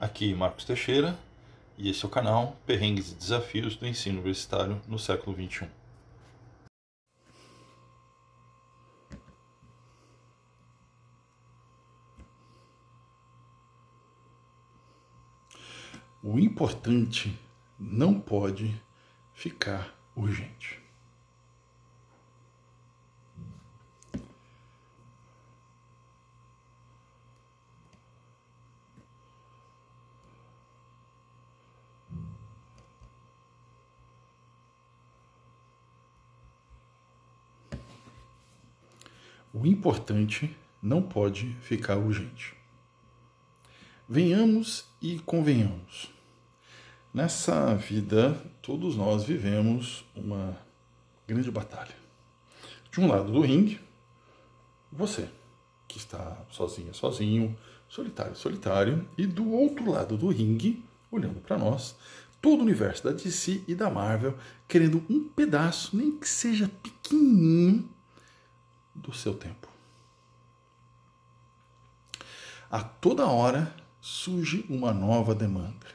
Aqui Marcos Teixeira e esse é o canal Perrengues e Desafios do Ensino Universitário no século XXI. O importante não pode ficar urgente. O importante não pode ficar urgente. Venhamos e convenhamos. Nessa vida, todos nós vivemos uma grande batalha. De um lado do ringue, você, que está sozinha, sozinho, solitário, solitário, e do outro lado do ringue, olhando para nós, todo o universo da DC e da Marvel, querendo um pedaço, nem que seja pequenininho, do seu tempo. A toda hora surge uma nova demanda,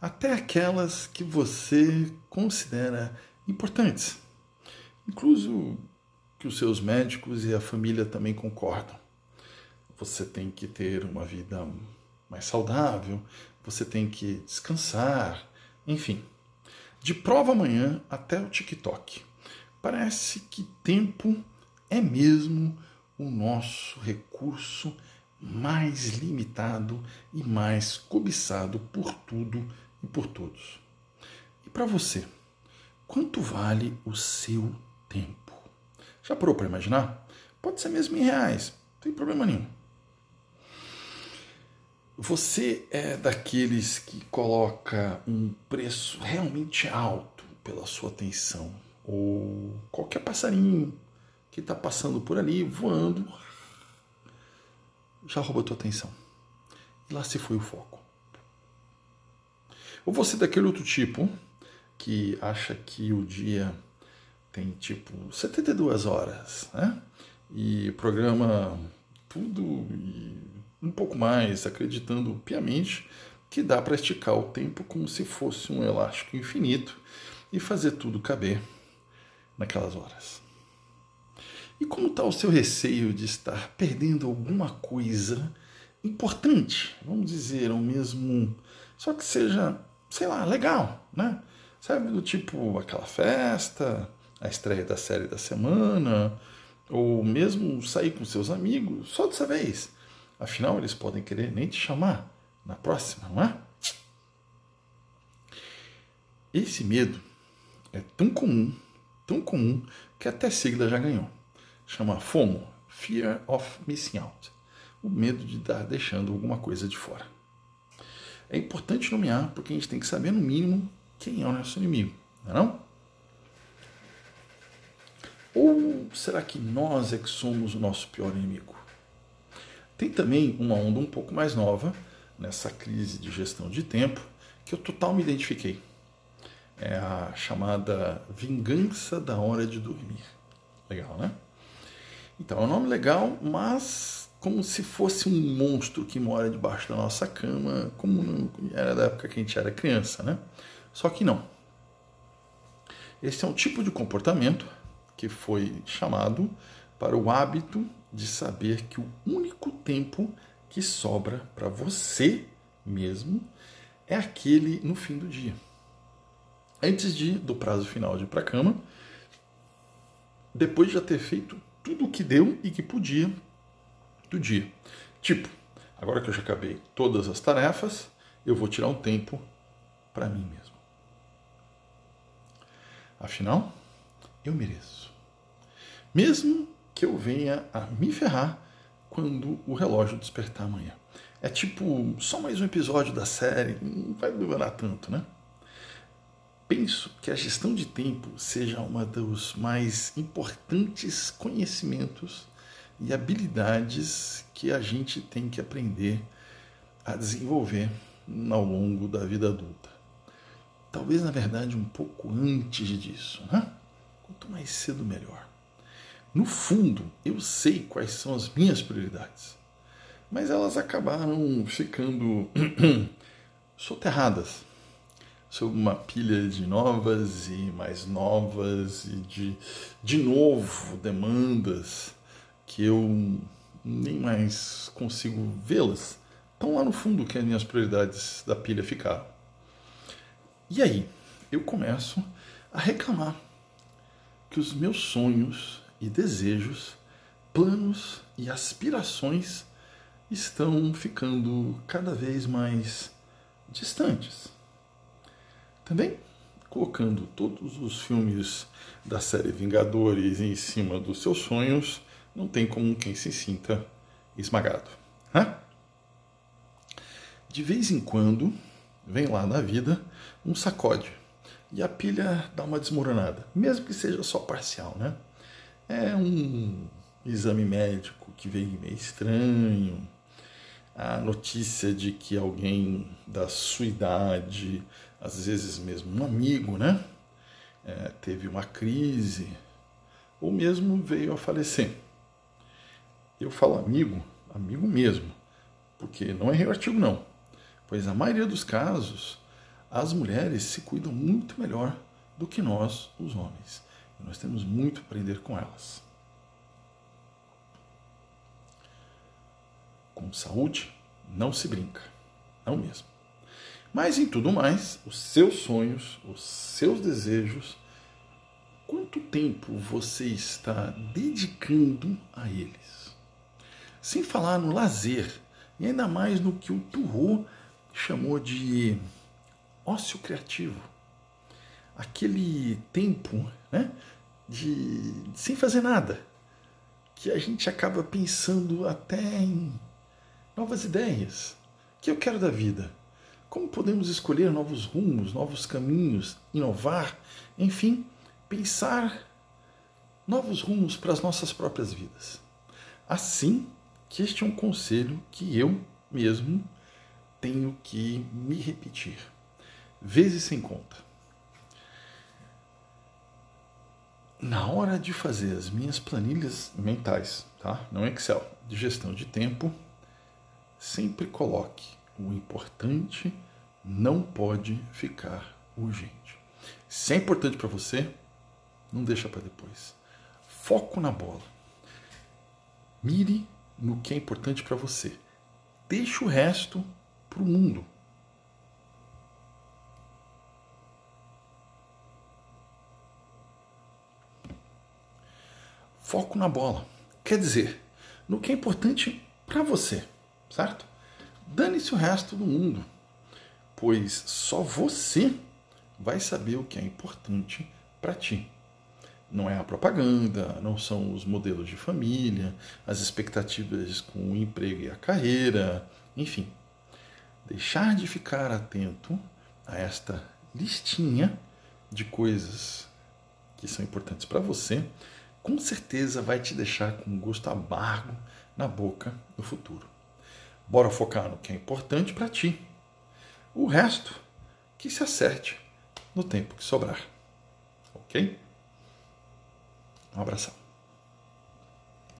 até aquelas que você considera importantes, incluso que os seus médicos e a família também concordam. Você tem que ter uma vida mais saudável, você tem que descansar, enfim. De prova amanhã até o TikTok. Parece que tempo é mesmo o nosso recurso mais limitado e mais cobiçado por tudo e por todos. E para você, quanto vale o seu tempo? Já parou para imaginar? Pode ser mesmo em reais, não tem problema nenhum. Você é daqueles que coloca um preço realmente alto pela sua atenção, ou qualquer passarinho que está passando por ali, voando, já roubou tua atenção. E lá se foi o foco. Ou você daquele outro tipo que acha que o dia tem tipo 72 horas, né? E programa tudo e um pouco mais, acreditando piamente que dá para esticar o tempo como se fosse um elástico infinito e fazer tudo caber naquelas horas. E como está o seu receio de estar perdendo alguma coisa importante, vamos dizer, ou mesmo só que seja, sei lá, legal, né? Sabe, do tipo aquela festa, a estreia da série da semana, ou mesmo sair com seus amigos, só dessa vez. Afinal, eles podem querer nem te chamar na próxima, não é? Esse medo é tão comum, tão comum, que até sigla já ganhou chama FOMO, Fear of Missing Out, o medo de estar deixando alguma coisa de fora. É importante nomear porque a gente tem que saber no mínimo quem é o nosso inimigo, não é não? Ou será que nós é que somos o nosso pior inimigo? Tem também uma onda um pouco mais nova nessa crise de gestão de tempo que eu total me identifiquei. É a chamada vingança da hora de dormir. Legal, né? Então é um nome legal, mas como se fosse um monstro que mora debaixo da nossa cama, como era da época que a gente era criança, né? Só que não. Esse é um tipo de comportamento que foi chamado para o hábito de saber que o único tempo que sobra para você mesmo é aquele no fim do dia. Antes de do prazo final de ir para a cama, depois de já ter feito tudo o que deu e que podia do dia. Tipo, agora que eu já acabei todas as tarefas, eu vou tirar um tempo para mim mesmo. Afinal, eu mereço. Mesmo que eu venha a me ferrar quando o relógio despertar amanhã. É tipo só mais um episódio da série, não vai demorar tanto, né? Penso que a gestão de tempo seja uma dos mais importantes conhecimentos e habilidades que a gente tem que aprender a desenvolver ao longo da vida adulta. Talvez, na verdade, um pouco antes disso. Né? Quanto mais cedo, melhor. No fundo, eu sei quais são as minhas prioridades. mas elas acabaram ficando soterradas sob uma pilha de novas e mais novas e de, de novo demandas que eu nem mais consigo vê-las. Estão lá no fundo que as minhas prioridades da pilha ficaram. E aí, eu começo a reclamar que os meus sonhos e desejos, planos e aspirações estão ficando cada vez mais distantes. Também colocando todos os filmes da série Vingadores em cima dos seus sonhos, não tem como quem se sinta esmagado. Né? De vez em quando, vem lá na vida um sacode e a pilha dá uma desmoronada, mesmo que seja só parcial, né? É um exame médico que veio meio estranho, a notícia de que alguém da sua idade, às vezes mesmo um amigo, né, é, teve uma crise ou mesmo veio a falecer. Eu falo amigo, amigo mesmo, porque não é artigo não, pois a maioria dos casos as mulheres se cuidam muito melhor do que nós, os homens. E nós temos muito a aprender com elas. Com saúde não se brinca, não mesmo. Mas em tudo mais, os seus sonhos, os seus desejos, quanto tempo você está dedicando a eles? Sem falar no lazer, e ainda mais no que o Turro chamou de ócio criativo. Aquele tempo né, de, de sem fazer nada, que a gente acaba pensando até em novas ideias. O que eu quero da vida? Como podemos escolher novos rumos, novos caminhos, inovar, enfim, pensar novos rumos para as nossas próprias vidas. Assim que este é um conselho que eu mesmo tenho que me repetir vezes sem conta. Na hora de fazer as minhas planilhas mentais, tá? Não Excel, de gestão de tempo, sempre coloque o importante não pode ficar urgente. Se é importante para você, não deixa para depois. Foco na bola. Mire no que é importante para você. Deixa o resto para o mundo. Foco na bola. Quer dizer, no que é importante para você, certo? Dane-se o resto do mundo, pois só você vai saber o que é importante para ti. Não é a propaganda, não são os modelos de família, as expectativas com o emprego e a carreira, enfim. Deixar de ficar atento a esta listinha de coisas que são importantes para você com certeza vai te deixar com um gosto amargo na boca no futuro. Bora focar no que é importante para ti. O resto, que se acerte no tempo que sobrar. Ok? Um abração.